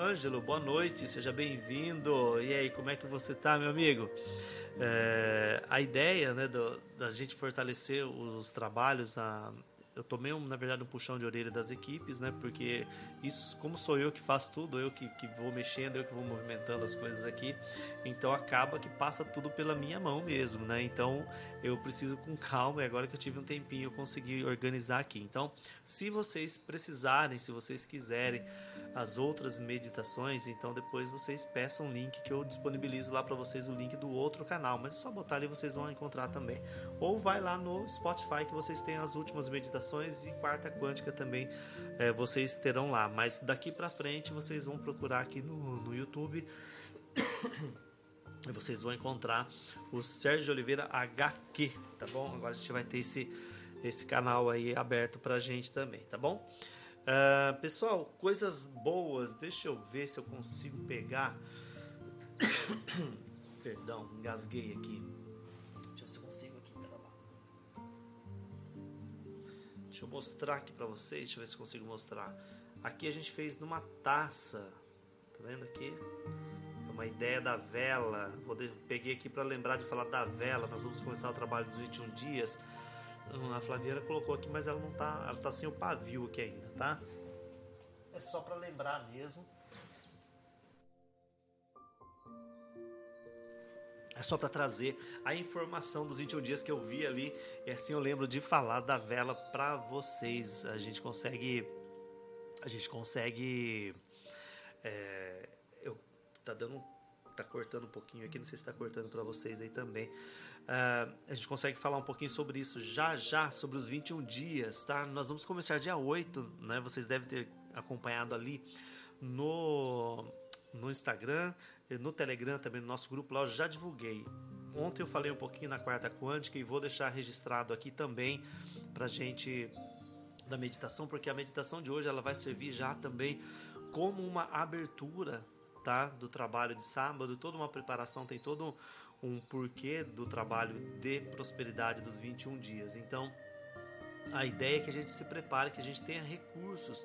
Ângelo, boa noite, seja bem-vindo. E aí, como é que você tá, meu amigo? É, a ideia né, do, da gente fortalecer os trabalhos, a, eu tomei, um, na verdade, um puxão de orelha das equipes, né? Porque isso, como sou eu que faço tudo, eu que, que vou mexendo, eu que vou movimentando as coisas aqui, então acaba que passa tudo pela minha mão mesmo, né? Então eu preciso com calma e agora que eu tive um tempinho eu consegui organizar aqui. Então, se vocês precisarem, se vocês quiserem as outras meditações, então depois vocês peçam o link que eu disponibilizo lá para vocês o link do outro canal, mas é só botar ali vocês vão encontrar também. Ou vai lá no Spotify que vocês têm as últimas meditações e quarta quântica também é, vocês terão lá. Mas daqui para frente vocês vão procurar aqui no, no YouTube. e vocês vão encontrar o Sérgio Oliveira HQ, tá bom? Agora a gente vai ter esse, esse canal aí aberto pra gente também, tá bom? Uh, pessoal, coisas boas, deixa eu ver se eu consigo pegar. Perdão, engasguei aqui. Deixa eu ver se eu consigo aqui. Deixa eu mostrar aqui pra vocês, deixa eu ver se eu consigo mostrar. Aqui a gente fez numa taça, tá vendo aqui? É uma ideia da vela. Vou peguei aqui para lembrar de falar da vela. Nós vamos começar o trabalho dos 21 dias. A Flaviana colocou aqui, mas ela não tá, ela tá sem o pavio aqui ainda, tá? É só para lembrar mesmo. É só para trazer a informação dos 21 dias que eu vi ali. E assim eu lembro de falar da vela para vocês. A gente consegue. A gente consegue. É, eu, tá dando tá cortando um pouquinho aqui, não sei se está cortando para vocês aí também. Uh, a gente consegue falar um pouquinho sobre isso já já, sobre os 21 dias, tá? Nós vamos começar dia 8, né? Vocês devem ter acompanhado ali no, no Instagram, no Telegram também, no nosso grupo lá, eu já divulguei. Ontem eu falei um pouquinho na quarta quântica e vou deixar registrado aqui também pra gente da meditação, porque a meditação de hoje ela vai servir já também como uma abertura tá? Do trabalho de sábado, toda uma preparação, tem todo um porquê do trabalho de prosperidade dos 21 dias. Então, a ideia é que a gente se prepare, que a gente tenha recursos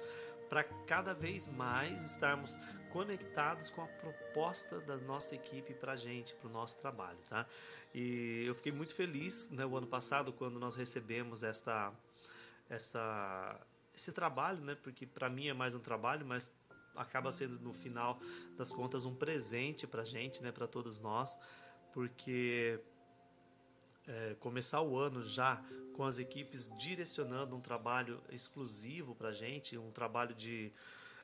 para cada vez mais estarmos conectados com a proposta da nossa equipe para a gente, para o nosso trabalho, tá? E eu fiquei muito feliz, né, o ano passado quando nós recebemos esta, esta, esse trabalho, né? Porque para mim é mais um trabalho, mas acaba sendo no final das contas um presente para gente, né, para todos nós, porque é, começar o ano já com as equipes direcionando um trabalho exclusivo para gente, um trabalho de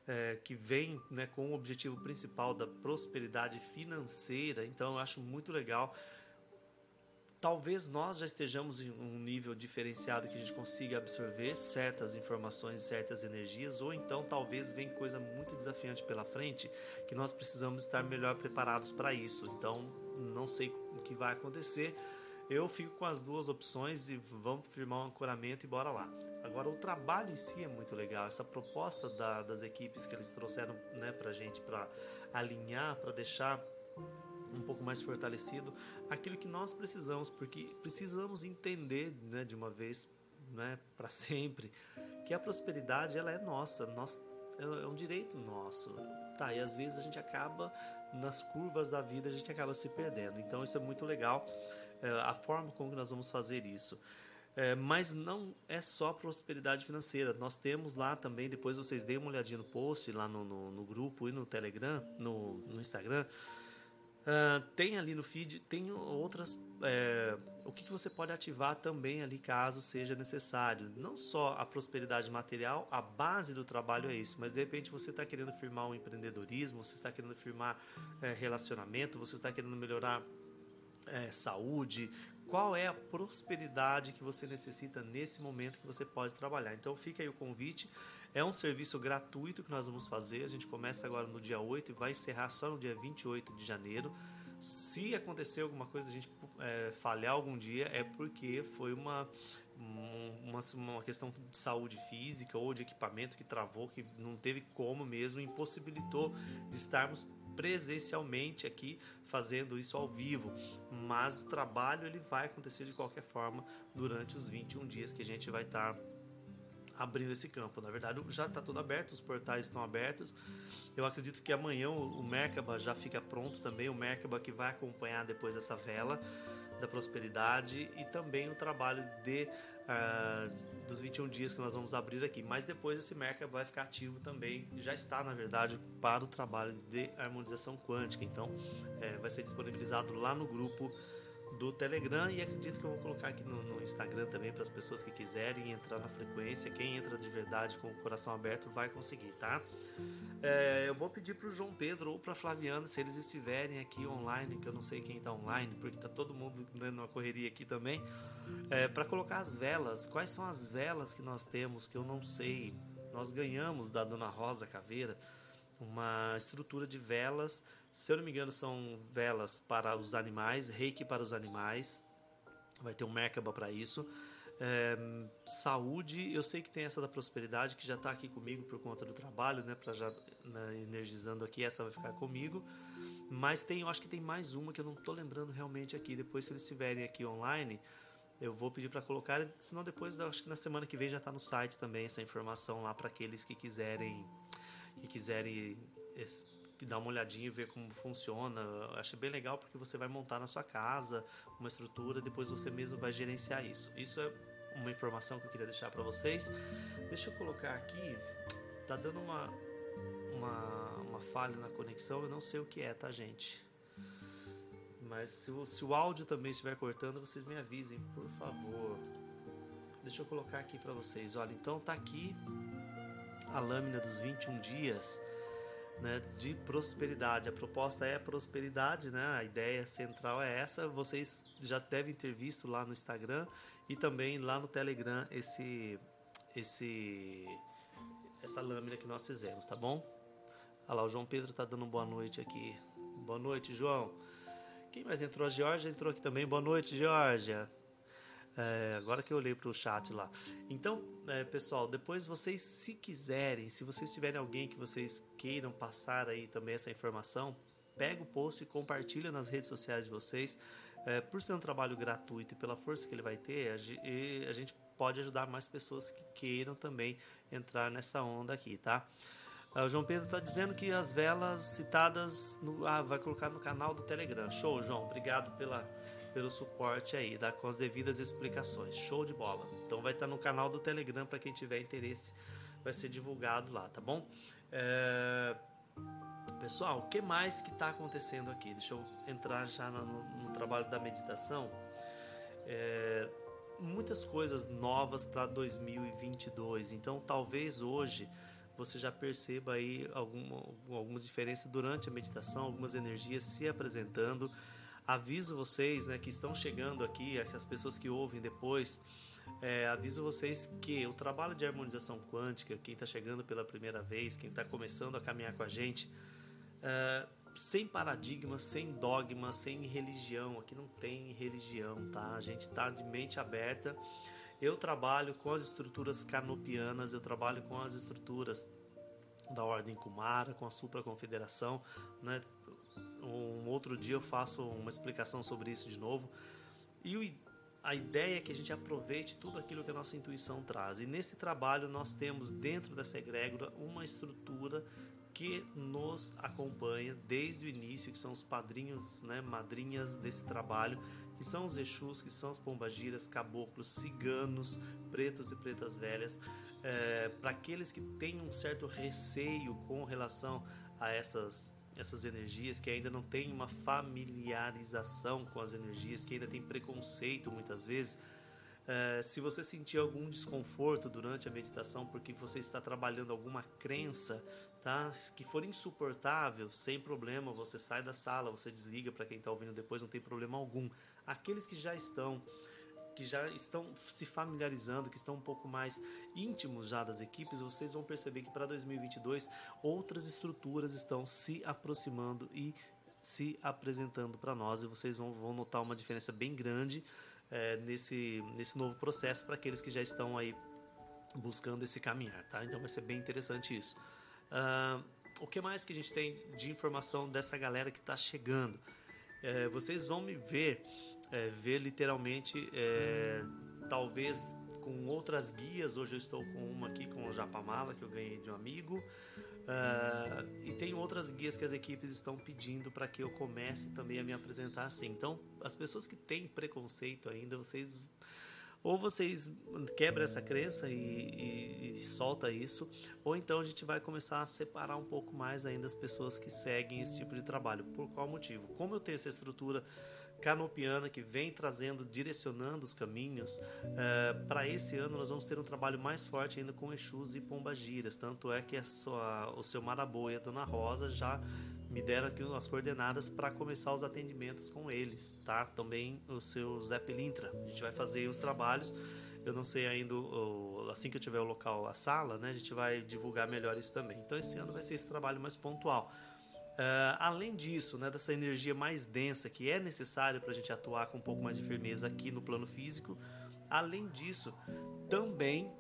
é, que vem né, com o objetivo principal da prosperidade financeira. Então eu acho muito legal talvez nós já estejamos em um nível diferenciado que a gente consiga absorver certas informações, certas energias, ou então talvez vem coisa muito desafiante pela frente que nós precisamos estar melhor preparados para isso. Então, não sei o que vai acontecer. Eu fico com as duas opções e vamos firmar um ancoramento e bora lá. Agora, o trabalho em si é muito legal. Essa proposta da, das equipes que eles trouxeram né, para a gente, para alinhar, para deixar um pouco mais fortalecido aquilo que nós precisamos, porque precisamos entender né, de uma vez né, para sempre que a prosperidade ela é nossa, nós, é, é um direito nosso. Tá, e às vezes a gente acaba nas curvas da vida, a gente acaba se perdendo. Então isso é muito legal, é, a forma como nós vamos fazer isso. É, mas não é só prosperidade financeira. Nós temos lá também, depois vocês deem uma olhadinha no post, lá no, no, no grupo e no Telegram, no, no Instagram. Uh, tem ali no feed, tem outras. É, o que, que você pode ativar também ali caso seja necessário. Não só a prosperidade material, a base do trabalho é isso, mas de repente você está querendo firmar um empreendedorismo, você está querendo firmar é, relacionamento, você está querendo melhorar é, saúde. Qual é a prosperidade que você necessita nesse momento que você pode trabalhar? Então fica aí o convite. É um serviço gratuito que nós vamos fazer. A gente começa agora no dia 8 e vai encerrar só no dia 28 de janeiro. Se acontecer alguma coisa, a gente é, falhar algum dia, é porque foi uma, uma, uma questão de saúde física ou de equipamento que travou, que não teve como mesmo, impossibilitou de estarmos presencialmente aqui fazendo isso ao vivo, mas o trabalho ele vai acontecer de qualquer forma durante os 21 dias que a gente vai estar abrindo esse campo. Na verdade, já está tudo aberto, os portais estão abertos. Eu acredito que amanhã o Merkaba já fica pronto também, o Merkaba que vai acompanhar depois essa vela da prosperidade e também o trabalho de uh, dos 21 dias que nós vamos abrir aqui. Mas depois esse Merkaba vai ficar ativo também, já está na verdade para o trabalho de harmonização quântica. Então, é, vai ser disponibilizado lá no grupo do Telegram e acredito que eu vou colocar aqui no, no Instagram também para as pessoas que quiserem entrar na frequência. Quem entra de verdade com o coração aberto vai conseguir, tá? É, eu vou pedir para o João Pedro ou para Flaviana se eles estiverem aqui online, que eu não sei quem está online, porque está todo mundo né, numa correria aqui também, é, para colocar as velas. Quais são as velas que nós temos que eu não sei? Nós ganhamos da Dona Rosa Caveira uma estrutura de velas se eu não me engano, são velas para os animais, reiki para os animais. Vai ter um Merkaba para isso. É, saúde, eu sei que tem essa da prosperidade que já está aqui comigo por conta do trabalho, né? Para já né, energizando aqui, essa vai ficar comigo. Mas tem, eu acho que tem mais uma que eu não estou lembrando realmente aqui. Depois, se eles estiverem aqui online, eu vou pedir para colocar. Senão, depois, acho que na semana que vem já está no site também essa informação lá para aqueles que quiserem, que quiserem dar uma olhadinha e ver como funciona. Eu achei bem legal porque você vai montar na sua casa uma estrutura, depois você mesmo vai gerenciar isso. Isso é uma informação que eu queria deixar para vocês. Deixa eu colocar aqui, tá dando uma, uma, uma falha na conexão, eu não sei o que é, tá, gente? Mas se o, se o áudio também estiver cortando, vocês me avisem, por favor. Deixa eu colocar aqui para vocês. Olha, então tá aqui a lâmina dos 21 dias né, de prosperidade. A proposta é prosperidade, né? A ideia central é essa. Vocês já devem ter visto lá no Instagram e também lá no Telegram esse esse essa lâmina que nós fizemos, tá bom? Olha lá, o João Pedro tá dando boa noite aqui. Boa noite, João. Quem mais entrou? A Georgia entrou aqui também. Boa noite, Georgia. É, agora que eu olhei para o chat lá. Então, é, pessoal, depois vocês, se quiserem, se vocês tiverem alguém que vocês queiram passar aí também essa informação, pega o post e compartilha nas redes sociais de vocês. É, por ser um trabalho gratuito e pela força que ele vai ter, a, a gente pode ajudar mais pessoas que queiram também entrar nessa onda aqui, tá? O João Pedro está dizendo que as velas citadas no, ah, vai colocar no canal do Telegram. Show, João. Obrigado pela pelo suporte aí, tá? com as devidas explicações. Show de bola. Então vai estar no canal do Telegram para quem tiver interesse, vai ser divulgado lá, tá bom? É... Pessoal, o que mais que está acontecendo aqui? Deixa eu entrar já no, no trabalho da meditação. É... Muitas coisas novas para 2022. Então, talvez hoje você já perceba aí alguma, algumas diferenças durante a meditação, algumas energias se apresentando aviso vocês né, que estão chegando aqui, as pessoas que ouvem depois, é, aviso vocês que o trabalho de harmonização quântica, quem está chegando pela primeira vez, quem está começando a caminhar com a gente, é, sem paradigmas, sem dogmas, sem religião. Aqui não tem religião, tá? A gente está de mente aberta. Eu trabalho com as estruturas canopianas, eu trabalho com as estruturas da Ordem Kumara, com a Supra Confederação, né? Um outro dia eu faço uma explicação sobre isso de novo. E a ideia é que a gente aproveite tudo aquilo que a nossa intuição traz. E nesse trabalho nós temos dentro dessa egrégora uma estrutura que nos acompanha desde o início, que são os padrinhos, né, madrinhas desse trabalho, que são os Exus, que são os pombagiras, caboclos, ciganos, pretos e pretas velhas. É, Para aqueles que têm um certo receio com relação a essas essas energias, que ainda não tem uma familiarização com as energias, que ainda tem preconceito muitas vezes. Uh, se você sentir algum desconforto durante a meditação porque você está trabalhando alguma crença, tá? Que for insuportável, sem problema, você sai da sala, você desliga para quem está ouvindo depois, não tem problema algum. Aqueles que já estão que já estão se familiarizando, que estão um pouco mais íntimos já das equipes, vocês vão perceber que para 2022 outras estruturas estão se aproximando e se apresentando para nós e vocês vão, vão, notar uma diferença bem grande é, nesse, nesse novo processo para aqueles que já estão aí buscando esse caminhar, tá? Então vai ser bem interessante isso. Uh, o que mais que a gente tem de informação dessa galera que está chegando? É, vocês vão me ver é, ver literalmente, é, talvez com outras guias. Hoje eu estou com uma aqui com o Japamala que eu ganhei de um amigo. Uh, e tem outras guias que as equipes estão pedindo para que eu comece também a me apresentar assim. Então, as pessoas que têm preconceito ainda, vocês ou vocês quebram essa crença e, e, e, solta isso, ou então a gente vai começar a separar um pouco mais ainda as pessoas que seguem esse tipo de trabalho. Por qual motivo? Como eu tenho essa estrutura canopiana que vem trazendo, direcionando os caminhos. É, para esse ano nós vamos ter um trabalho mais forte ainda com Exus e Pombagiras. Tanto é que a sua, o seu Maraboia, Dona Rosa, já me deram aqui as coordenadas para começar os atendimentos com eles, tá? Também o seu Zé Pelintra. A gente vai fazer os trabalhos. Eu não sei ainda, assim que eu tiver o local, a sala, né? A gente vai divulgar melhor isso também. Então esse ano vai ser esse trabalho mais pontual. Uh, além disso, né, dessa energia mais densa que é necessária para a gente atuar com um pouco mais de firmeza aqui no plano físico, além disso, também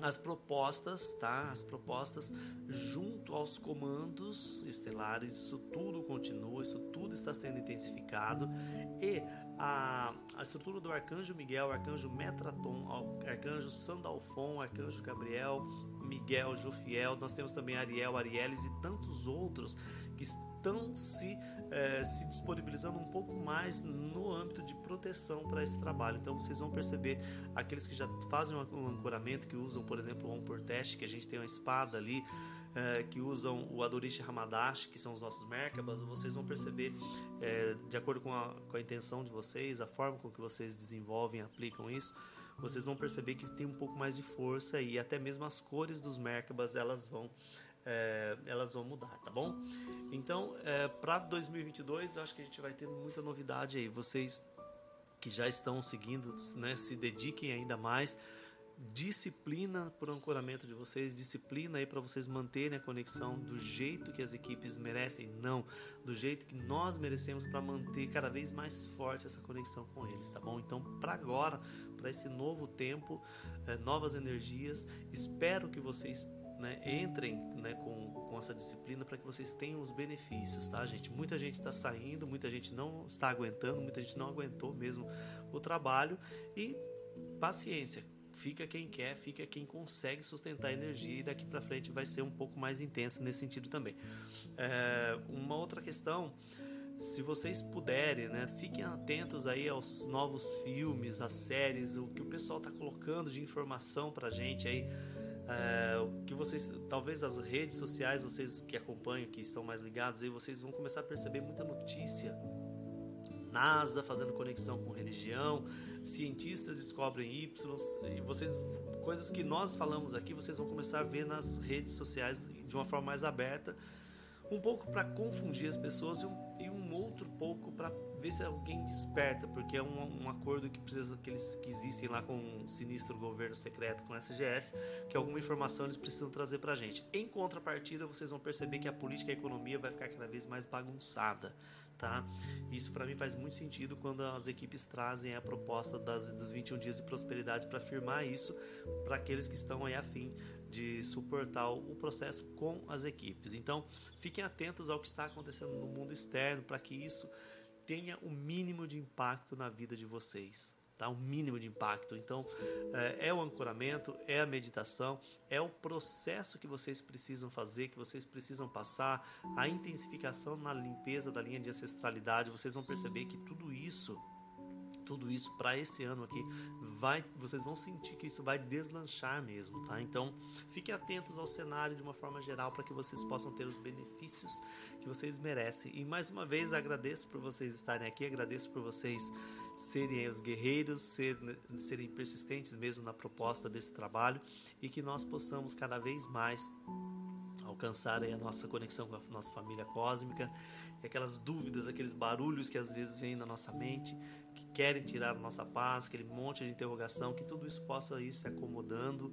as propostas, tá? As propostas junto aos comandos estelares, isso tudo continua, isso tudo está sendo intensificado e a, a estrutura do Arcanjo Miguel, Arcanjo Metraton, Arcanjo Sandalfon, Arcanjo Gabriel, Miguel, Jofiel, nós temos também Ariel, Arieles e tantos outros que estão se, eh, se disponibilizando um pouco mais no âmbito de proteção para esse trabalho. Então vocês vão perceber aqueles que já fazem um ancoramento, que usam, por exemplo, Om por teste, que a gente tem uma espada ali, eh, que usam o Adorish Hamadash, que são os nossos Merkabas, vocês vão perceber, eh, de acordo com a, com a intenção de vocês, a forma com que vocês desenvolvem, aplicam isso, vocês vão perceber que tem um pouco mais de força e até mesmo as cores dos Merkabas elas vão é, elas vão mudar, tá bom? Então, é, para 2022, eu acho que a gente vai ter muita novidade aí. Vocês que já estão seguindo, né, se dediquem ainda mais. Disciplina para o ancoramento de vocês, disciplina aí para vocês manterem a conexão do jeito que as equipes merecem, não do jeito que nós merecemos para manter cada vez mais forte essa conexão com eles, tá bom? Então, para agora, para esse novo tempo, é, novas energias, espero que vocês né, entrem né, com, com essa disciplina para que vocês tenham os benefícios, tá, gente? Muita gente está saindo, muita gente não está aguentando, muita gente não aguentou mesmo o trabalho e paciência. Fica quem quer, fica quem consegue sustentar a energia e daqui para frente vai ser um pouco mais intensa nesse sentido também. É, uma outra questão se vocês puderem, né, fiquem atentos aí aos novos filmes, às séries, o que o pessoal está colocando de informação para gente aí é, o que vocês, talvez as redes sociais, vocês que acompanham, que estão mais ligados, aí vocês vão começar a perceber muita notícia. NASA fazendo conexão com religião, cientistas descobrem Y, e vocês coisas que nós falamos aqui, vocês vão começar a ver nas redes sociais de uma forma mais aberta, um pouco para confundir as pessoas e um, e um outro pouco para ver se alguém desperta, porque é um, um acordo que precisa que eles que existem lá com um sinistro governo secreto com a SGS, que alguma informação eles precisam trazer para a gente. Em contrapartida, vocês vão perceber que a política e a economia vai ficar cada vez mais bagunçada. Tá? Isso para mim faz muito sentido quando as equipes trazem a proposta das, dos 21 dias de prosperidade para afirmar isso para aqueles que estão aí afim de suportar o processo com as equipes. Então, fiquem atentos ao que está acontecendo no mundo externo para que isso tenha o mínimo de impacto na vida de vocês. Tá? O mínimo de impacto. Então, é, é o ancoramento, é a meditação, é o processo que vocês precisam fazer, que vocês precisam passar, a intensificação na limpeza da linha de ancestralidade. Vocês vão perceber que tudo isso tudo isso para esse ano aqui vai vocês vão sentir que isso vai deslanchar mesmo tá então fiquem atentos ao cenário de uma forma geral para que vocês possam ter os benefícios que vocês merecem e mais uma vez agradeço por vocês estarem aqui agradeço por vocês serem os guerreiros ser, serem persistentes mesmo na proposta desse trabalho e que nós possamos cada vez mais alcançar a nossa conexão com a nossa família cósmica. E aquelas dúvidas, aqueles barulhos que às vezes vêm na nossa mente, que querem tirar a nossa paz, aquele monte de interrogação, que tudo isso possa ir se acomodando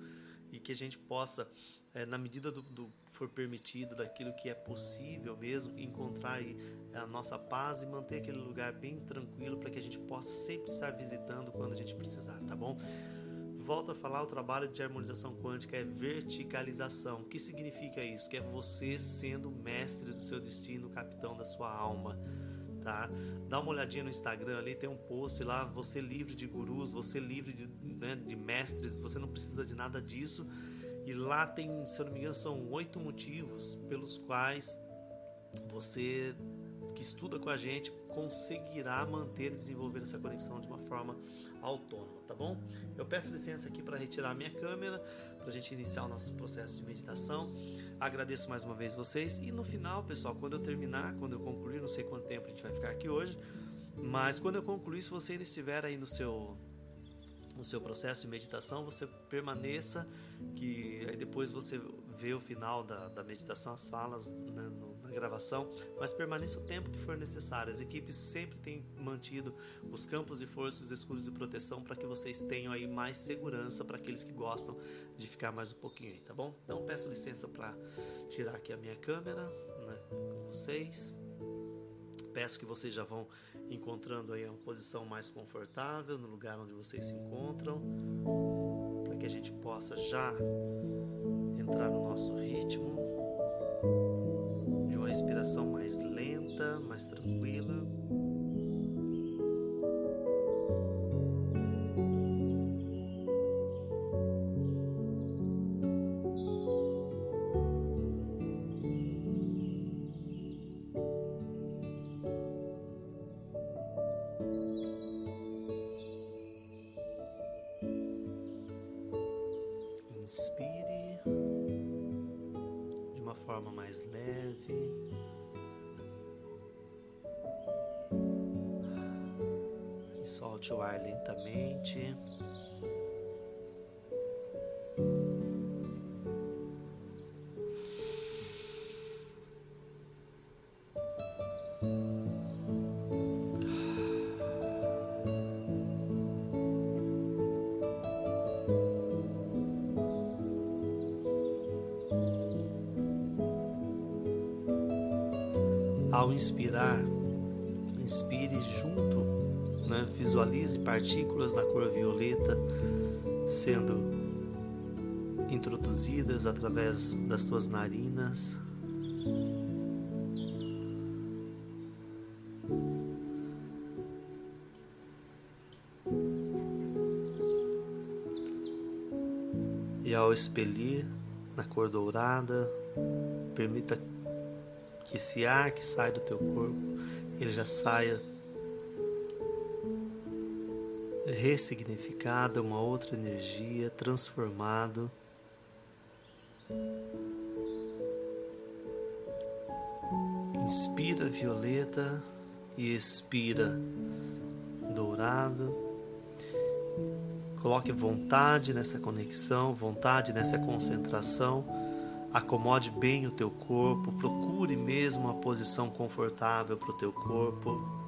e que a gente possa, é, na medida do, do for permitido, daquilo que é possível mesmo, encontrar aí a nossa paz e manter aquele lugar bem tranquilo para que a gente possa sempre estar visitando quando a gente precisar, tá bom? volto a falar, o trabalho de harmonização quântica é verticalização. O que significa isso? Que é você sendo mestre do seu destino, capitão da sua alma. Tá? Dá uma olhadinha no Instagram ali, tem um post lá, você livre de gurus, você livre de, né, de mestres, você não precisa de nada disso. E lá tem, se eu não me engano, são oito motivos pelos quais você que estuda com a gente conseguirá manter e desenvolver essa conexão de uma forma autônoma, tá bom? Eu peço licença aqui para retirar a minha câmera, para a gente iniciar o nosso processo de meditação. Agradeço mais uma vez vocês e no final, pessoal, quando eu terminar, quando eu concluir, não sei quanto tempo a gente vai ficar aqui hoje, mas quando eu concluir, se você ainda estiver aí no seu no seu processo de meditação, você permaneça, que aí depois você vê o final da, da meditação, as falas né, no, gravação, mas permaneça o tempo que for necessário. As equipes sempre têm mantido os campos de força, os escudos de proteção para que vocês tenham aí mais segurança para aqueles que gostam de ficar mais um pouquinho aí, tá bom? Então peço licença para tirar aqui a minha câmera né, com vocês. Peço que vocês já vão encontrando aí uma posição mais confortável no lugar onde vocês se encontram, para que a gente possa já entrar no nosso ritmo respiração mais lenta, mais tranquila. Ao inspirar, inspire junto né? Visualize partículas na cor violeta sendo introduzidas através das tuas narinas. E ao expelir na cor dourada, permita que esse ar que sai do teu corpo, ele já saia ressignificada, uma outra energia, transformado. Inspira violeta e expira dourado. Coloque vontade nessa conexão, vontade nessa concentração. Acomode bem o teu corpo, procure mesmo uma posição confortável para o teu corpo.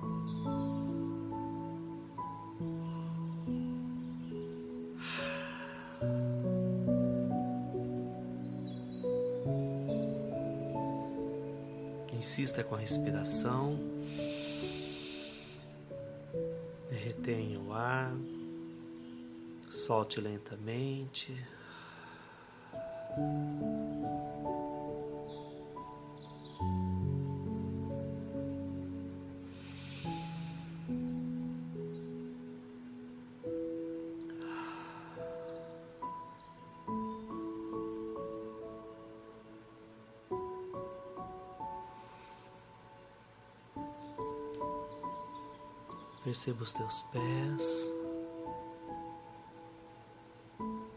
Insista com a respiração. Retenha o ar. Solte lentamente. Perceba os teus pés.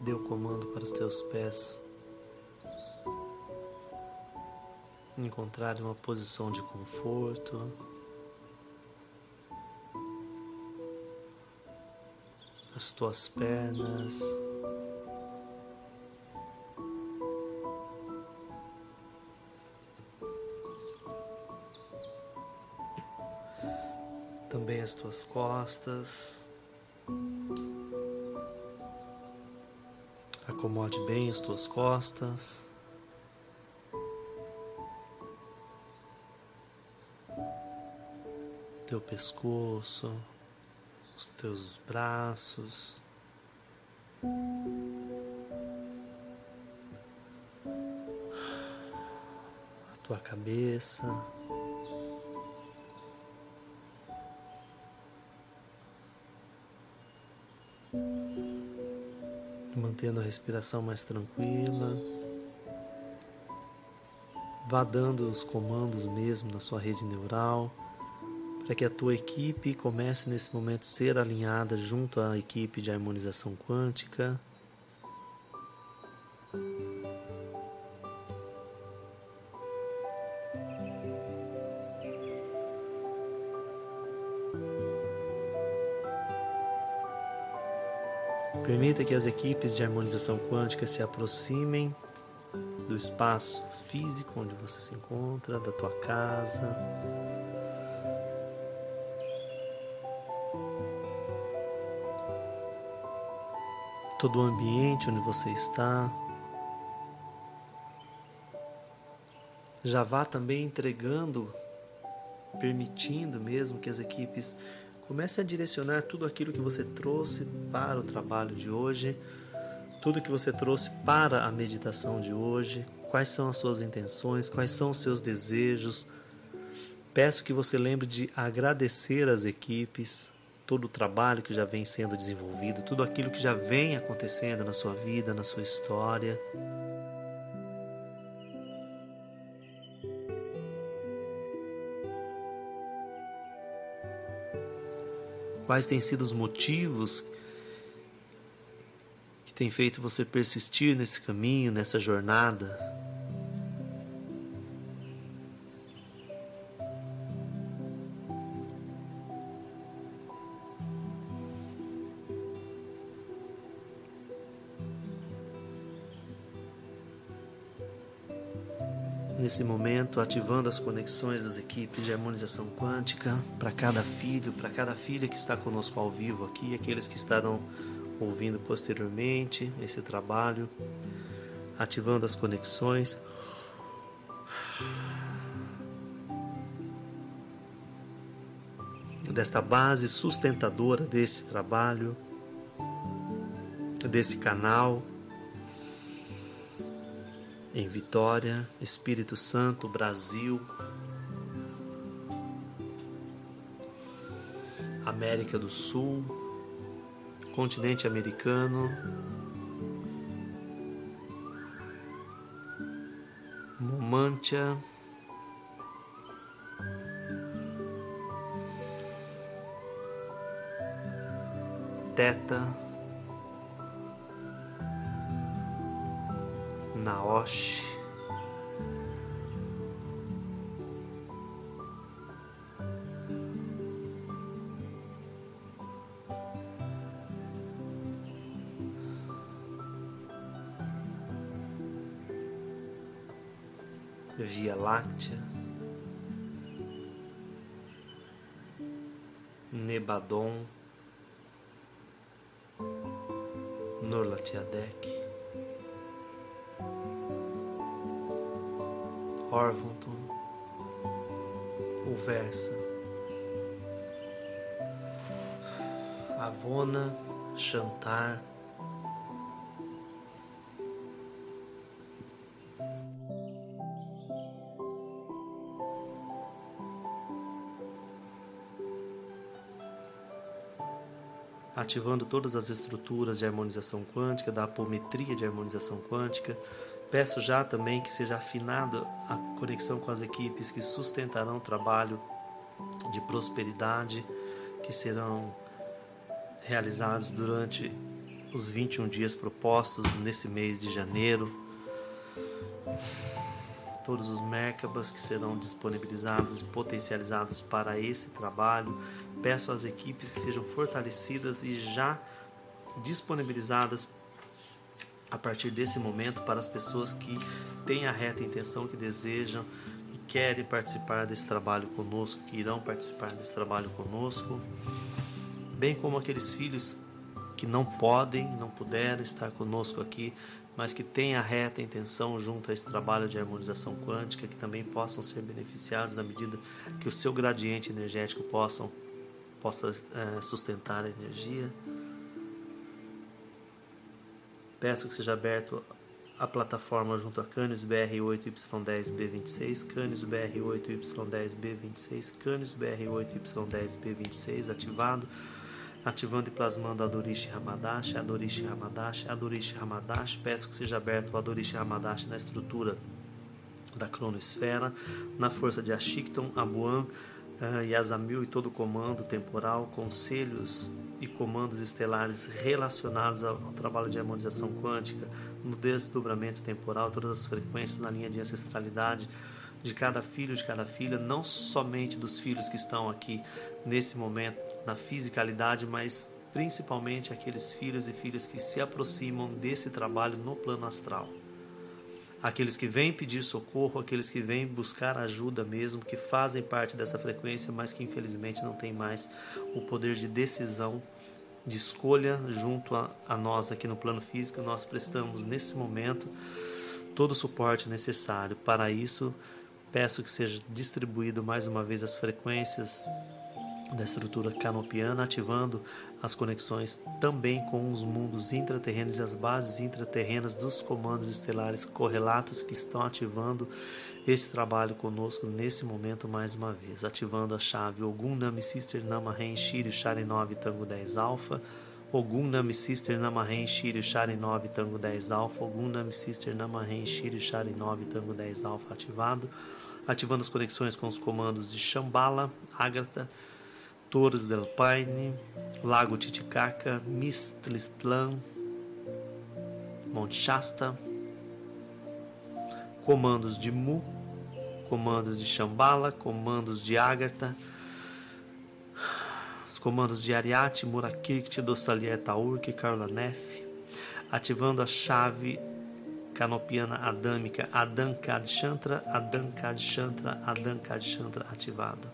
Dê o comando para os teus pés encontrarem uma posição de conforto. As tuas pernas. Também as tuas costas. Acomode bem as tuas costas. Teu pescoço, os teus braços. A tua cabeça. Mantendo a respiração mais tranquila. Vá dando os comandos mesmo na sua rede neural, para que a tua equipe comece nesse momento a ser alinhada junto à equipe de harmonização quântica. Equipes de harmonização quântica se aproximem do espaço físico onde você se encontra, da tua casa. Todo o ambiente onde você está. Já vá também entregando, permitindo mesmo que as equipes Comece a direcionar tudo aquilo que você trouxe para o trabalho de hoje, tudo que você trouxe para a meditação de hoje, quais são as suas intenções, quais são os seus desejos. Peço que você lembre de agradecer às equipes, todo o trabalho que já vem sendo desenvolvido, tudo aquilo que já vem acontecendo na sua vida, na sua história. Quais têm sido os motivos que têm feito você persistir nesse caminho, nessa jornada? Nesse momento, ativando as conexões das equipes de harmonização quântica para cada filho, para cada filha que está conosco ao vivo aqui, aqueles que estarão ouvindo posteriormente esse trabalho, ativando as conexões. Desta base sustentadora desse trabalho, desse canal em Vitória, Espírito Santo, Brasil, América do Sul, continente americano, Momantia, Teta, Naoshi. Via Láctea, Nebadon, Orvonton, Versa, Avona, Chantar, ativando todas as estruturas de harmonização quântica, da apometria de harmonização quântica, Peço já também que seja afinada a conexão com as equipes que sustentarão o trabalho de prosperidade que serão realizados durante os 21 dias propostos nesse mês de janeiro. Todos os Merkabas que serão disponibilizados e potencializados para esse trabalho. Peço às equipes que sejam fortalecidas e já disponibilizadas a partir desse momento para as pessoas que têm a reta intenção, que desejam e querem participar desse trabalho conosco, que irão participar desse trabalho conosco, bem como aqueles filhos que não podem, não puderam estar conosco aqui, mas que têm a reta intenção junto a esse trabalho de harmonização quântica, que também possam ser beneficiados na medida que o seu gradiente energético possam, possa é, sustentar a energia. Peço que seja aberto a plataforma junto a Canis BR8Y10B26, Canis BR8Y10B26, Canis BR8Y10B26 ativado, ativando e plasmando Adorishi Hamadash, Adorishi Hamadash, Adorishi Hamadash. Peço que seja aberto o Adorishi Hamadash na estrutura da cronosfera, na força de Ashikton, Abuan, uh, Yazamil e todo o comando temporal, conselhos e comandos estelares relacionados ao, ao trabalho de harmonização quântica, no desdobramento temporal, todas as frequências na linha de ancestralidade de cada filho, de cada filha, não somente dos filhos que estão aqui nesse momento na fisicalidade, mas principalmente aqueles filhos e filhas que se aproximam desse trabalho no plano astral. Aqueles que vêm pedir socorro, aqueles que vêm buscar ajuda mesmo, que fazem parte dessa frequência, mas que infelizmente não têm mais o poder de decisão, de escolha junto a, a nós aqui no plano físico. Nós prestamos nesse momento todo o suporte necessário. Para isso, peço que seja distribuído mais uma vez as frequências da estrutura canopiana, ativando as conexões também com os mundos intraterrenos e as bases intraterrenas dos comandos estelares correlatos que estão ativando esse trabalho conosco nesse momento mais uma vez, ativando a chave Ogum Nami Sister Namahen Shiri Shari 9 Tango 10 Alpha, Ogum Nami Sister Namahen Shiri Shari 9 Tango 10 Alpha, Ogum Nami Sister Namahen Shiri Shari 9 Tango 10 Alpha ativado, ativando as conexões com os comandos de Shambhala, Agatha, Torres del Paine, Lago Titicaca, Mistlistlan, Monte Shasta, comandos de Mu, comandos de Shambhala, comandos de Agartha, os comandos de Ariate, Murakirti, Dossalier, Taurk, Carla Neff, ativando a chave canopiana adâmica Adan Kadchantra, Adan Kadchantra, Adan Kadchantra ativado.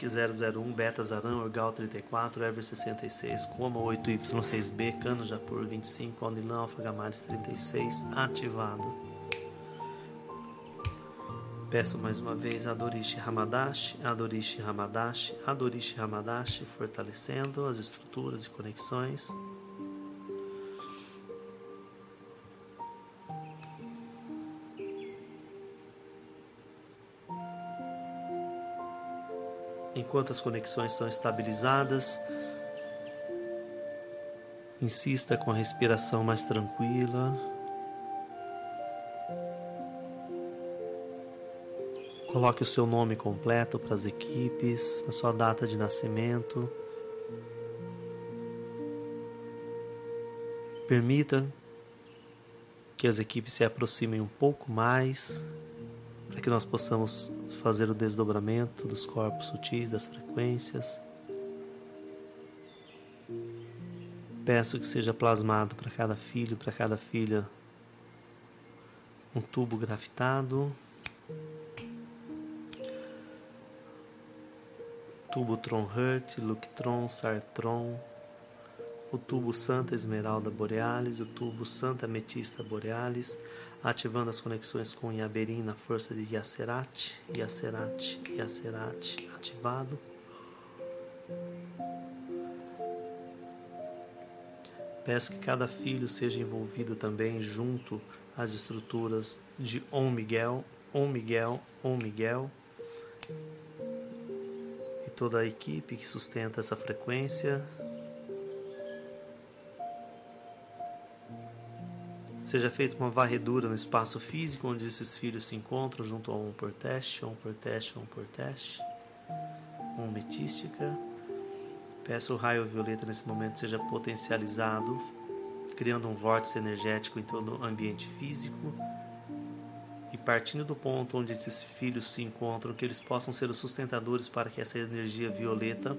Adamic 001, Beta Zaran, Orgal 34, Ever 66, Coma 8Y6B, Cano Japur 25, Alnilão Alfa Gamares 36, ativado. Peço mais uma vez Adorishi Hamadashi, Adorishi Hamadashi, Adorishi Hamadashi, fortalecendo as estruturas de conexões. Enquanto as conexões são estabilizadas. Insista com a respiração mais tranquila. Coloque o seu nome completo para as equipes, a sua data de nascimento. Permita que as equipes se aproximem um pouco mais para que nós possamos fazer o desdobramento dos corpos sutis, das frequências. Peço que seja plasmado para cada filho, para cada filha, um tubo grafitado, tubo Tronhurt, Luctron, Sartron, o tubo Santa Esmeralda Borealis, o tubo Santa Ametista Borealis, ativando as conexões com Yaberim na força de Yacerat, Yacerat, Yacerat, ativado. Peço que cada filho seja envolvido também junto às estruturas de Om Miguel, Om Miguel, Om Miguel e toda a equipe que sustenta essa frequência Seja feita uma varredura no espaço físico onde esses filhos se encontram junto a um por teste, um por teste, um por teste, um metística. Peço o raio violeta nesse momento seja potencializado, criando um vórtice energético em todo o ambiente físico e partindo do ponto onde esses filhos se encontram, que eles possam ser os sustentadores para que essa energia violeta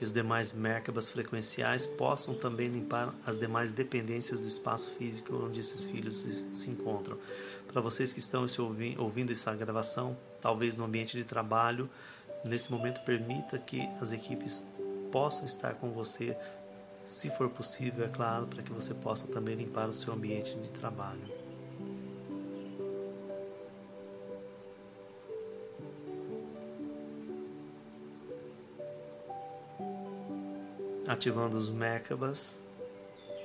e os demais Merkabas frequenciais possam também limpar as demais dependências do espaço físico onde esses filhos se, encontram. Para vocês que estão ouvi, ouvindo essa gravação, talvez no ambiente de trabalho, nesse momento permita que as equipes possam estar com você, se for possível, é claro, para que você possa também limpar o seu ambiente de trabalho. Ativando os Merkabas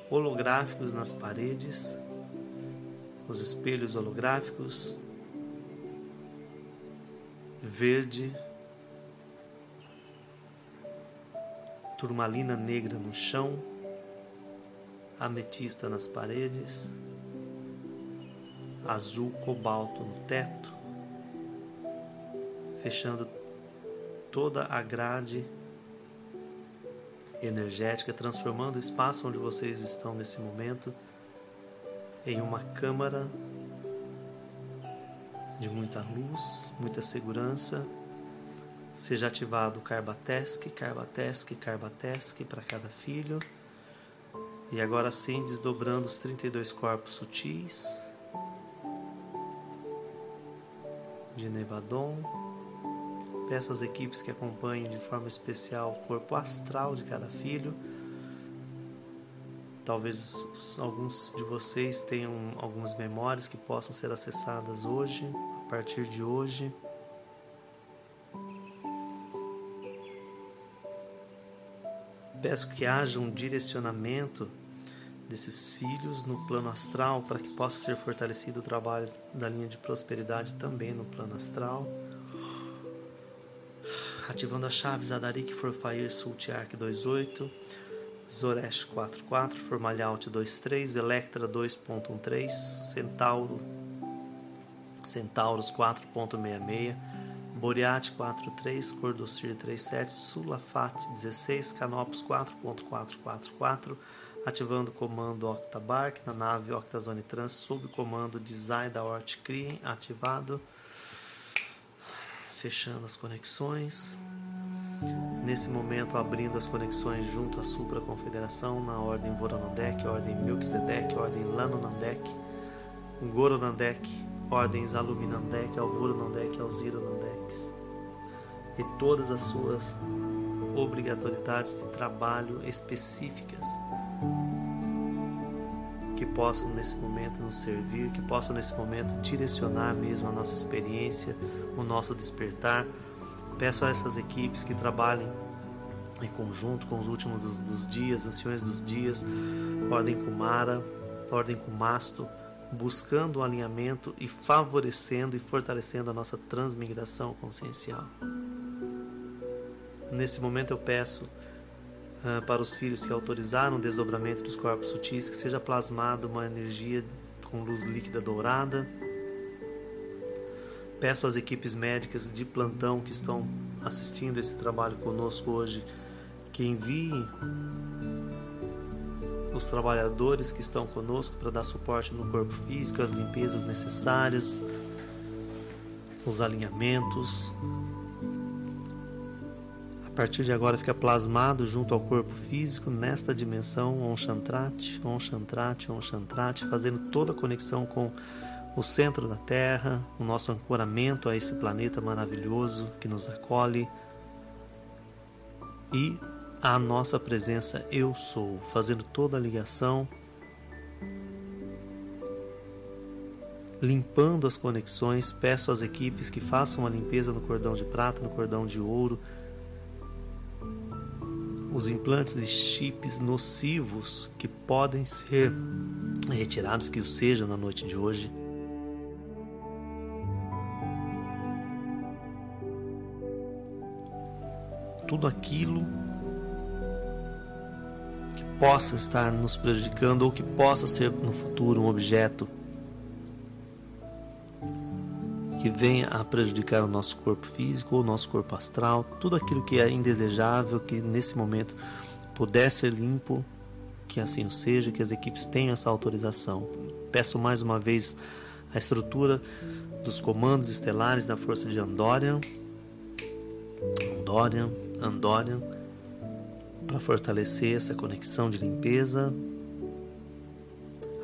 holográficos nas paredes, os espelhos holográficos, verde, turmalina negra no chão, ametista nas paredes, azul cobalto no teto, fechando toda a grade energética, transformando o espaço onde vocês estão nesse momento em uma câmara de muita luz, muita segurança. Seja ativado Carbatesc, Carbatesc, Carbatesc para cada filho. E agora sim, desdobrando os 32 corpos sutis de Nevadon. Peço às equipes que acompanhem de forma especial o corpo astral de cada filho. Talvez alguns de vocês tenham algumas memórias que possam ser acessadas hoje, a partir de hoje. Peço que haja um direcionamento desses filhos no plano astral para que possa ser fortalecido o trabalho da linha de prosperidade também no plano astral. Ativando as chaves Adarik Forfire Sult Arc 28, Zoresh 44, Formalhaut 23, Electra 2.13, Centauro Centauros 4.66, Boreate 43, Cordocir 37, Sulafat 16, Canopus 4.444, ativando o comando Octabark na nave Octazone Trans sob comando de Zaida Ort ativado. Fechando as conexões. Nesse momento, abrindo as conexões junto à Supra Confederação na ordem Voronandek, ordem Melchizedek, ordem Lanonandek, Goronandek, ordens Aluminandek, Alvoronandek, Alzironandex e todas as suas obrigatoriedades de trabalho específicas que possam nesse momento nos servir, que possam nesse momento direcionar mesmo a nossa experiência, o nosso despertar. Peço a essas equipes que trabalhem em conjunto com os últimos dos, dos dias, anciões dos dias, Ordem Kumara, Ordem Kumasto, buscando o alinhamento e favorecendo e fortalecendo a nossa transmigração consciencial. Nesse momento eu peço uh, para os filhos que autorizaram o desdobramento dos corpos sutis que seja plasmada uma energia com luz líquida dourada. Peço às equipes médicas de plantão que estão assistindo esse trabalho conosco hoje que enviem os trabalhadores que estão conosco para dar suporte no corpo físico, as limpezas necessárias, os alinhamentos, partir de agora fica plasmado junto ao corpo físico nesta dimensão Om Shantrati, Om Shantrati, Om Shantrati, fazendo toda a conexão com o centro da Terra, o nosso ancoramento a esse planeta maravilhoso que nos acolhe e a nossa presença Eu Sou, fazendo toda a ligação, limpando as conexões. Peço às equipes que façam a limpeza no cordão de prata, no cordão de ouro os implantes de chips nocivos que podem ser retirados, que o sejam na noite de hoje. Tudo aquilo que possa estar nos prejudicando ou que possa ser no futuro um objeto que venha a prejudicar o nosso corpo físico ou o nosso corpo astral, tudo aquilo que é indesejável, que nesse momento puder ser limpo, que assim o seja, que as equipes tenham essa autorização. Peço mais uma vez a estrutura dos comandos estelares da força de Andorian, Andorian, Andorian, para fortalecer essa conexão de limpeza,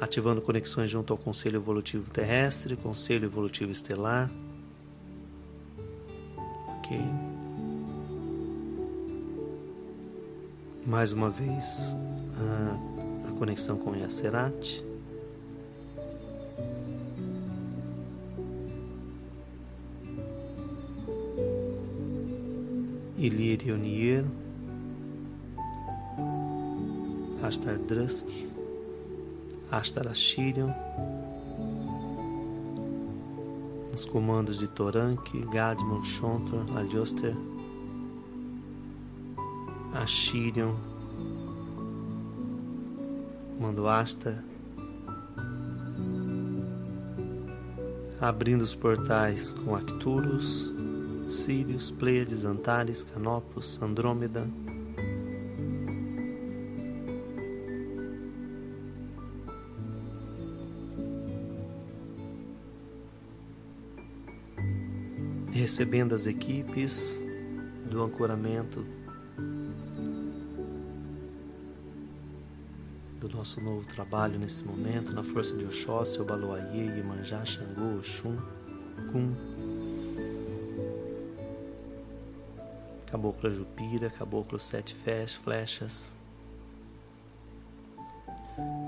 ativando conexões junto ao Conselho Evolutivo Terrestre, Conselho Evolutivo Estelar. Ok. Mais uma vez a, a conexão com Yacerat. Ilir e Onier. Ashtar Drusk, Ashtar Ashirion, nos comandos de Torank, Gadmon, Shontor, Alioster, Ashirion, Mando Ashtar, abrindo os portais com Arcturus, Sirius, Pleiades, Antares, Canopus, Andrômeda. Recebendo as equipes do ancoramento do nosso novo trabalho nesse momento, na força de Oxóssi, Obaloaie, Iemanjá, Xangô, Oxum, Kum, Caboclo Jupira, Caboclo Sete Flechas,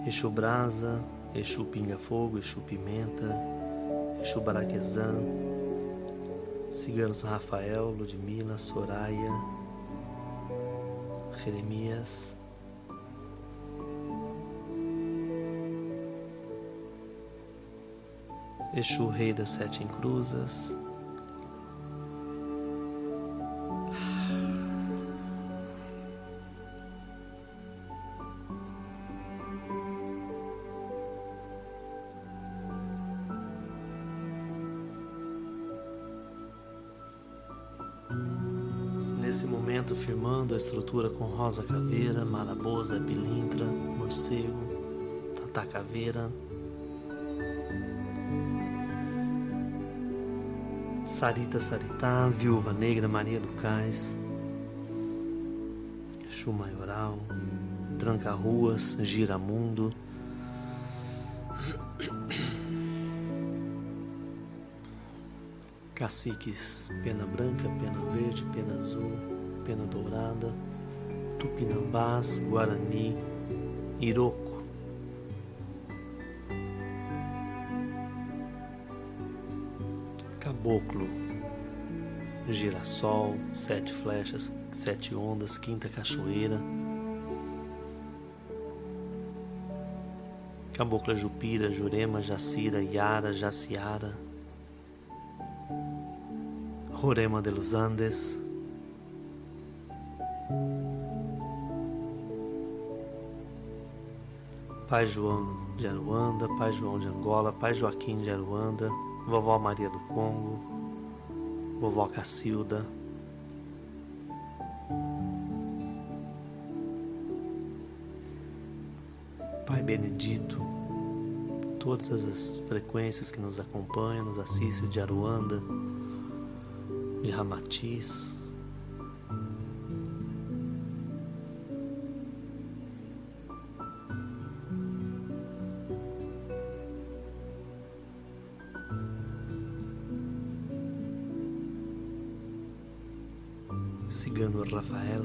Exu Brasa, Exu Pinga Fogo, Exu Pimenta, Exu Baraquezã, Ciganos Rafael, Ludmila, Soraya, Jeremias, Exu Rei das Sete Encruzas, caveira, marabosa, pilintra, morcego, tata caveira, Sarita Saritá, Viúva Negra, Maria do Cais, Chu Maioral, Tranca Ruas, Giramundo, Caciques, Pena Branca, Pena Verde, Pena Azul, Pena Dourada, Tupinambás, Guarani, Iroco. Caboclo, Girassol, Sete Flechas, Sete Ondas, Quinta Cachoeira, Cabocla Jupira, Jurema, Jacira, Yara, Jaciara, Jurema de los Andes, Pai João de Aruanda, Pai João de Angola, Pai Joaquim de Aruanda, Vovó Maria do Congo, Vovó Cacilda, Pai Benedito, todas as frequências que nos acompanham, nos assistem de Aruanda, de Ramatiz,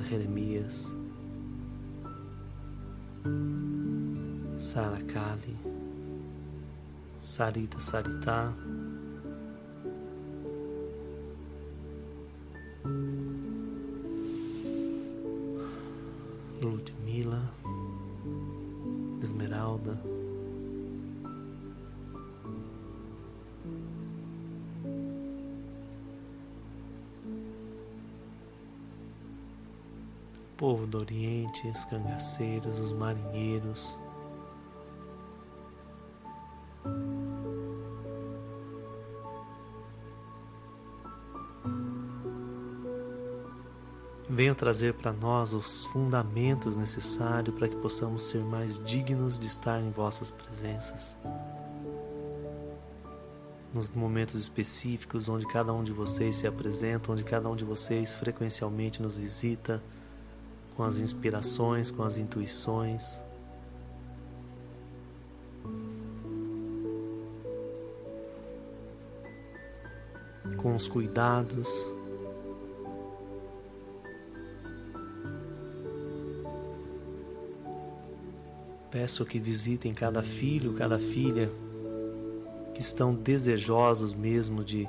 Jeremias, Sara Kali, Sarita Sarita, os cangaceiros, os marinheiros, venham trazer para nós os fundamentos necessários para que possamos ser mais dignos de estar em vossas presenças. Nos momentos específicos onde cada um de vocês se apresenta, onde cada um de vocês frequencialmente nos visita, com as inspirações, com as intuições. Com os cuidados. Peço que visitem cada filho, cada filha que estão desejosos mesmo de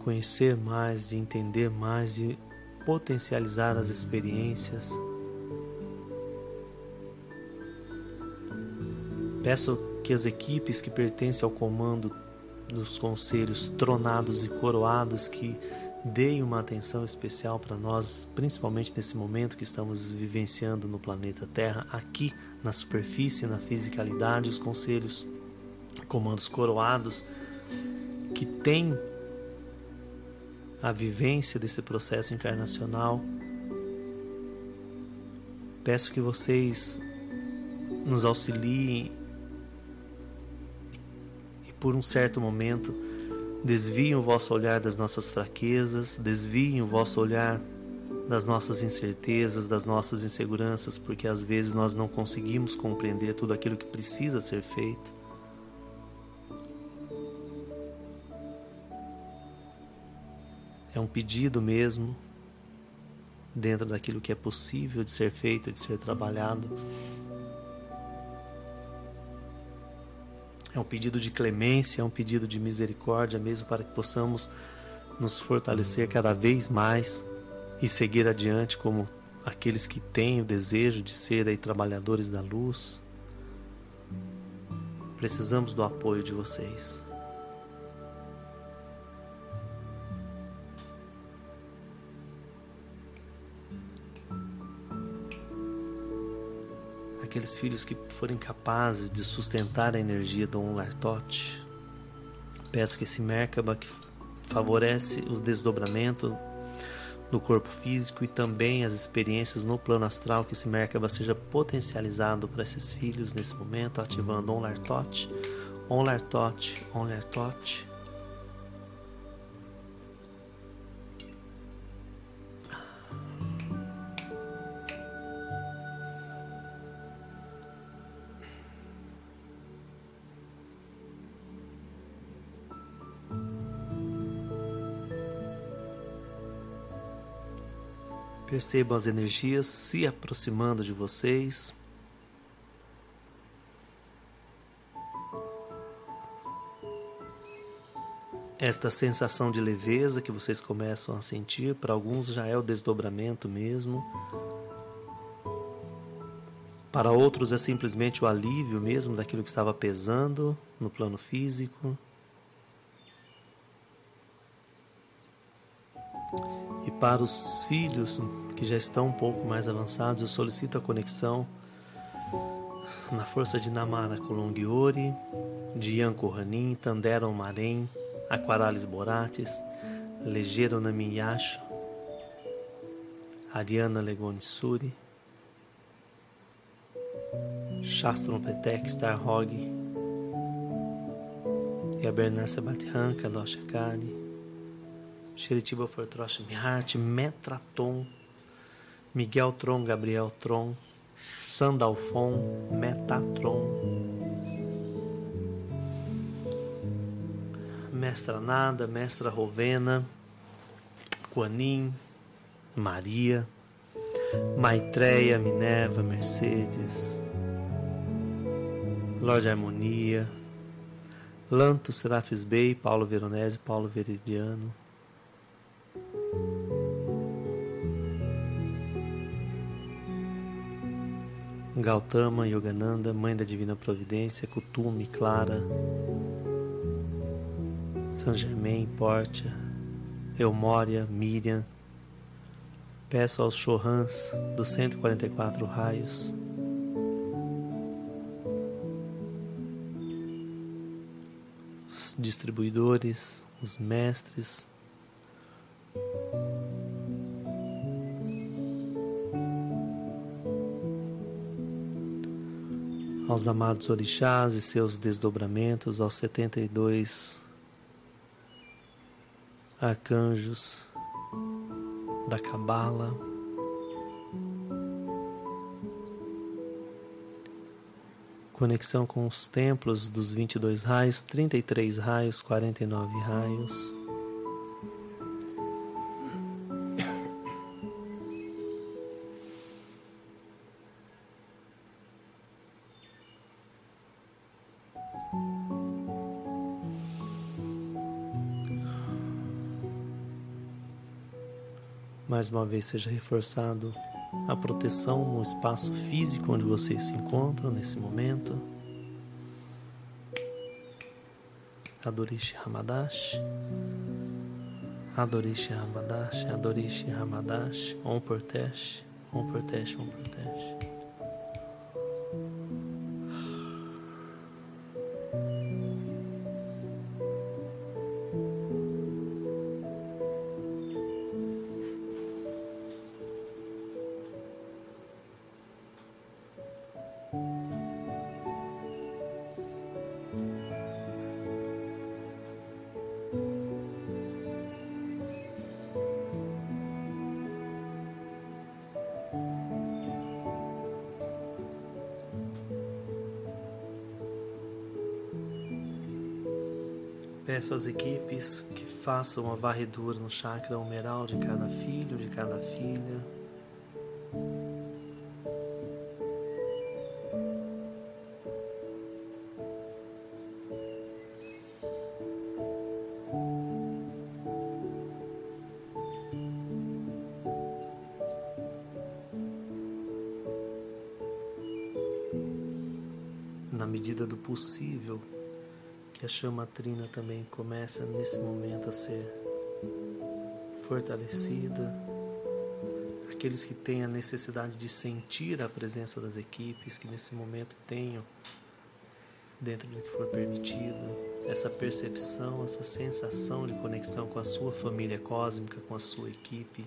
conhecer mais, de entender mais, de potencializar as experiências. Peço que as equipes que pertencem ao comando dos conselhos tronados e coroados que deem uma atenção especial para nós, principalmente nesse momento que estamos vivenciando no planeta Terra, aqui na superfície, na fisicalidade, os conselhos, comandos coroados que têm a vivência desse processo encarnacional. Peço que vocês nos auxiliem e por um certo momento desviem o vosso olhar das nossas fraquezas, desviem o vosso olhar das nossas incertezas, das nossas inseguranças, porque às vezes nós não conseguimos compreender tudo aquilo que precisa ser feito. Um pedido mesmo, dentro daquilo que é possível de ser feito, de ser trabalhado. É um pedido de clemência, é um pedido de misericórdia, mesmo para que possamos nos fortalecer cada vez mais e seguir adiante como aqueles que têm o desejo de ser aí trabalhadores da luz. Precisamos do apoio de vocês. Aqueles filhos que forem capazes de sustentar a energia do Onlartot. Peço que esse Merkaba que favorece o desdobramento do corpo físico e também as experiências no plano astral, que esse Merkaba seja potencializado para esses filhos nesse momento, ativando Onlartot, Onlartot, Onlartot. Percebam as energias se aproximando de vocês. Esta sensação de leveza que vocês começam a sentir, para alguns já é o desdobramento mesmo. Para outros é simplesmente o alívio mesmo daquilo que estava pesando no plano físico. E para os filhos que já estão um pouco mais avançados, eu solicito a conexão na força de Namara Colongiori, de Ian Kohanin, Tanderon Marém, Aquaralis Borates, Legero Namiyasho, Ariana Legonissuri, Shastron Petek Starhog e a Bernassa Batranca, Doshakari, Sheritiba Fortrosh Mihart, Metraton, Miguel Tron, Gabriel Tron, Sandalfon, Metatron, Mestra Nada, Mestra Rovena, Quanin, Maria, Maitreya, Minerva, Mercedes, Lorde Harmonia, Lanto, Serafis Bey, Paulo Veronese, Paulo Veridiano, Gautama, Yogananda, Mãe da Divina Providência, Kutumi, Clara, São Germain, Portia, Eumória, Miriam. Peço aos Chohans dos 144 raios os distribuidores, os mestres, aos amados orixás e seus desdobramentos, aos 72 arcanjos da Cabala. Conexão com os templos dos 22 raios, 33 raios, 49 raios. mais uma vez seja reforçado a proteção no espaço físico onde vocês se encontram nesse momento. Adorishi Ramadash. Adorishi Ramadash, Adorishi Ramadash, Om Portesh, Om Portesh, Om Portesh. Peço às equipes que façam uma varredura no chakra humeral de cada filho, de cada filha. Na medida do possível, que a chama trina também começa nesse momento a ser fortalecida. Aqueles que têm a necessidade de sentir a presença das equipes, que nesse momento tenham, dentro do que for permitido, essa percepção, essa sensação de conexão com a sua família cósmica, com a sua equipe.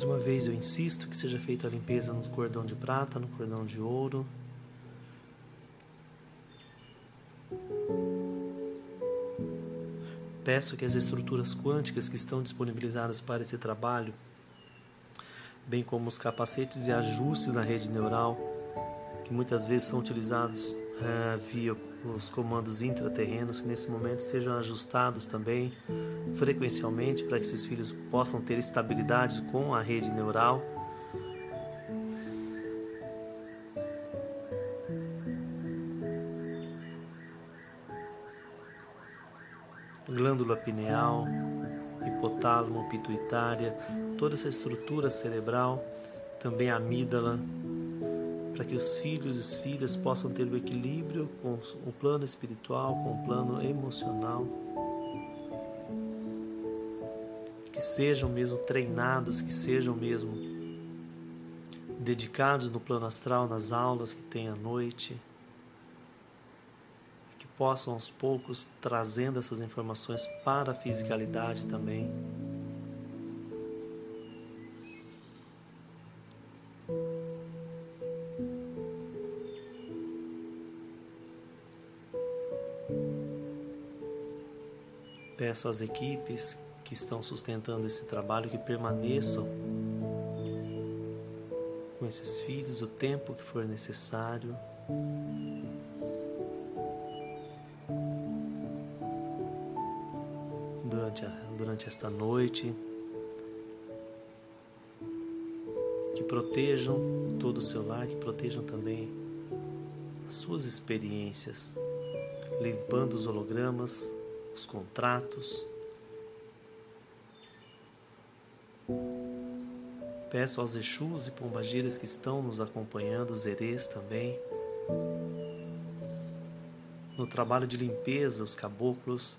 Mais uma vez eu insisto que seja feita a limpeza no cordão de prata, no cordão de ouro. Peço que as estruturas quânticas que estão disponibilizadas para esse trabalho, bem como os capacetes e ajustes na rede neural, que muitas vezes são utilizados uh, via os comandos intraterrenos que nesse momento sejam ajustados também frequencialmente para que esses filhos possam ter estabilidade com a rede neural. Glândula pineal, hipotálamo, pituitária, toda essa estrutura cerebral, também a amígdala, para que os filhos e as filhas possam ter o equilíbrio com o plano espiritual, com o plano emocional. Que sejam mesmo treinados, que sejam mesmo dedicados no plano astral, nas aulas que tem à noite. Que possam aos poucos trazendo essas informações para a fisicalidade também. Peço às equipes que estão sustentando esse trabalho que permaneçam com esses filhos o tempo que for necessário. Durante, a, durante esta noite, que protejam todo o seu lar, que protejam também as suas experiências, limpando os hologramas, os contratos. Peço aos Exus e Pombagiras que estão nos acompanhando, os Erês também, no trabalho de limpeza, os caboclos,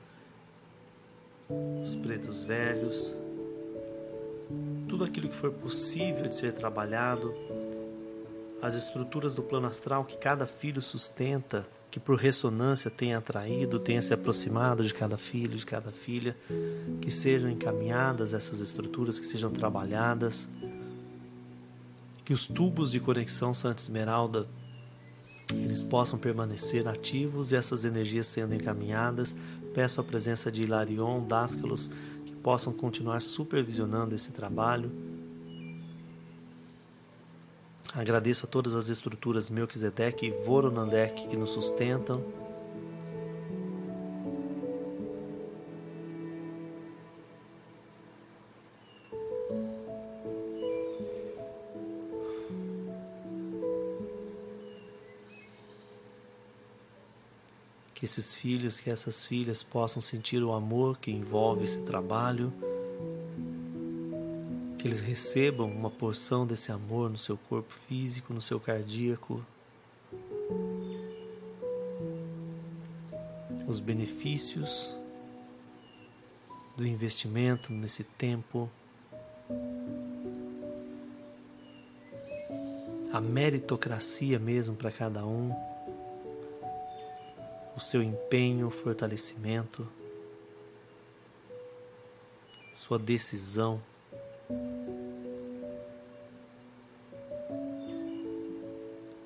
os pretos velhos, tudo aquilo que for possível de ser trabalhado, as estruturas do plano astral que cada filho sustenta que por ressonância tenha atraído, tenha se aproximado de cada filho, de cada filha, que sejam encaminhadas essas estruturas, que sejam trabalhadas, que os tubos de conexão Santa Esmeralda eles possam permanecer ativos e essas energias sendo encaminhadas. Peço a presença de Hilarion, Dáscalos, que possam continuar supervisionando esse trabalho Agradeço a todas as estruturas Melquisedeque e Voronandek que nos sustentam. Que esses filhos, que essas filhas possam sentir o amor que envolve esse trabalho que eles recebam uma porção desse amor no seu corpo físico, no seu cardíaco, os benefícios do investimento nesse tempo, a meritocracia mesmo para cada um, o seu empenho, fortalecimento, sua decisão.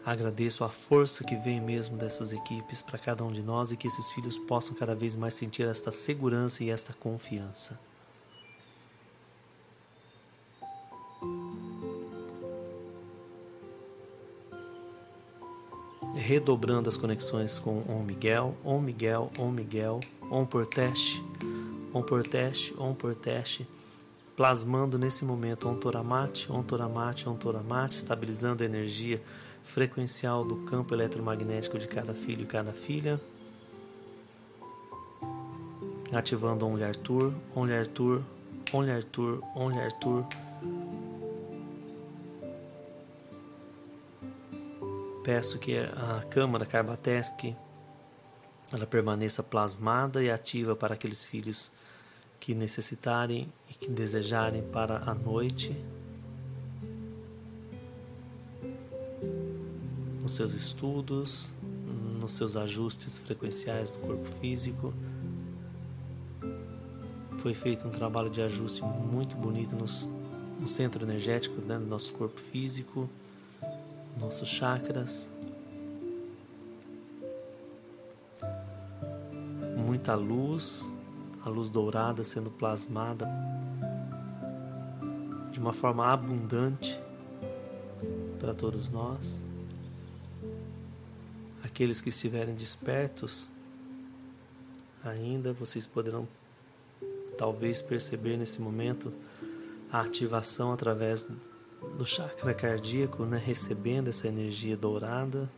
Agradeço a força que vem mesmo dessas equipes para cada um de nós e que esses filhos possam cada vez mais sentir esta segurança e esta confiança. Redobrando as conexões com Om Miguel, Om Miguel, Om Miguel, Om por teste, Om por teste, Om por teste, plasmando nesse momento Om Toramate, Om Toramate, Om Toramate, estabilizando a energia frequencial do campo eletromagnético de cada filho e cada filha. Ativando Only Arthur, Only Arthur, Only Arthur, Only Arthur. Peço que a câmara Carbatesc ela permaneça plasmada e ativa para aqueles filhos que necessitarem e que desejarem para a noite seus estudos, nos seus ajustes frequenciais do corpo físico. Foi feito um trabalho de ajuste muito bonito nos, no centro energético né, do nosso corpo físico, nossos chakras. Muita luz, a luz dourada sendo plasmada de uma forma abundante para todos nós aqueles que estiverem despertos, ainda vocês poderão talvez perceber nesse momento a ativação através do chakra cardíaco, né, recebendo essa energia dourada,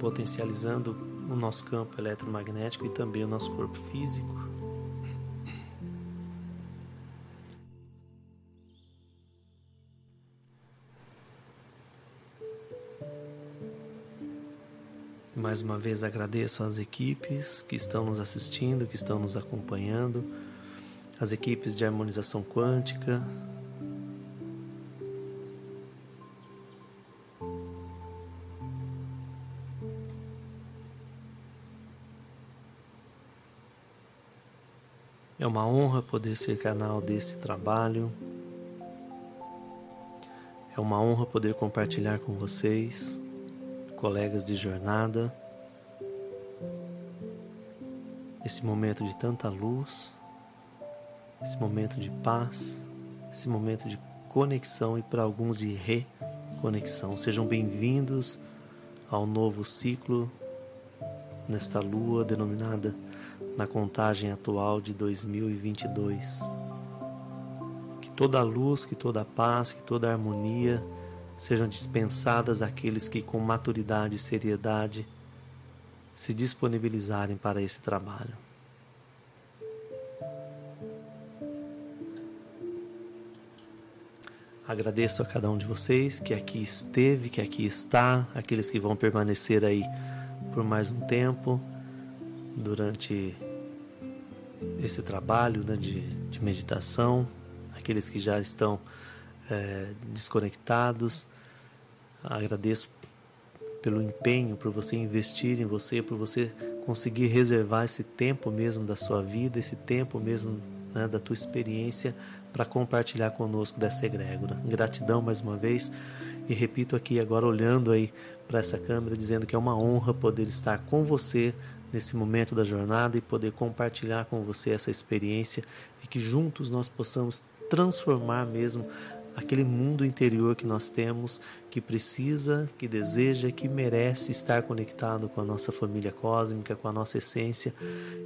potencializando o nosso campo eletromagnético e também o nosso corpo físico. Mais uma vez agradeço às equipes que estão nos assistindo, que estão nos acompanhando, as equipes de harmonização quântica. É uma honra poder ser canal desse trabalho. É uma honra poder compartilhar com vocês colegas de jornada, esse momento de tanta luz, esse momento de paz, esse momento de conexão e para alguns de reconexão. Sejam bem-vindos ao novo ciclo nesta lua denominada na contagem atual de 2022. Que toda a luz, que toda a paz, que toda a harmonia sejam dispensadas aqueles que, com maturidade e seriedade, se disponibilizarem para esse trabalho. Agradeço a cada um de vocês que aqui esteve, que aqui está, aqueles que vão permanecer aí por mais um tempo durante esse trabalho né, de, de meditação, aqueles que já estão é, desconectados. Agradeço pelo empenho, por você investir em você, por você conseguir reservar esse tempo mesmo da sua vida, esse tempo mesmo né, da tua experiência para compartilhar conosco dessa egrégora. Gratidão mais uma vez e repito aqui agora olhando aí para essa câmera dizendo que é uma honra poder estar com você nesse momento da jornada e poder compartilhar com você essa experiência e que juntos nós possamos transformar mesmo aquele mundo interior que nós temos, que precisa, que deseja, que merece estar conectado com a nossa família cósmica, com a nossa essência,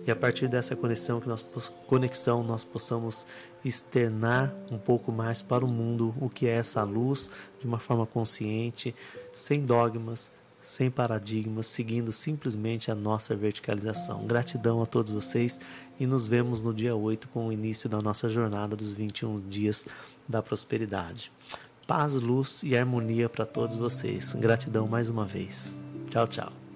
e a partir dessa conexão que nós conexão nós possamos externar um pouco mais para o mundo o que é essa luz de uma forma consciente, sem dogmas, sem paradigmas, seguindo simplesmente a nossa verticalização. Gratidão a todos vocês e nos vemos no dia 8 com o início da nossa jornada dos 21 dias da prosperidade. Paz, luz e harmonia para todos vocês. Gratidão mais uma vez. Tchau, tchau.